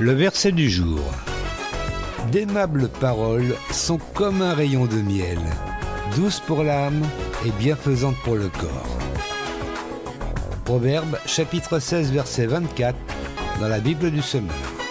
Le verset du jour. D'aimables paroles sont comme un rayon de miel, douces pour l'âme et bienfaisantes pour le corps. Proverbe chapitre 16 verset 24 dans la Bible du Semeur.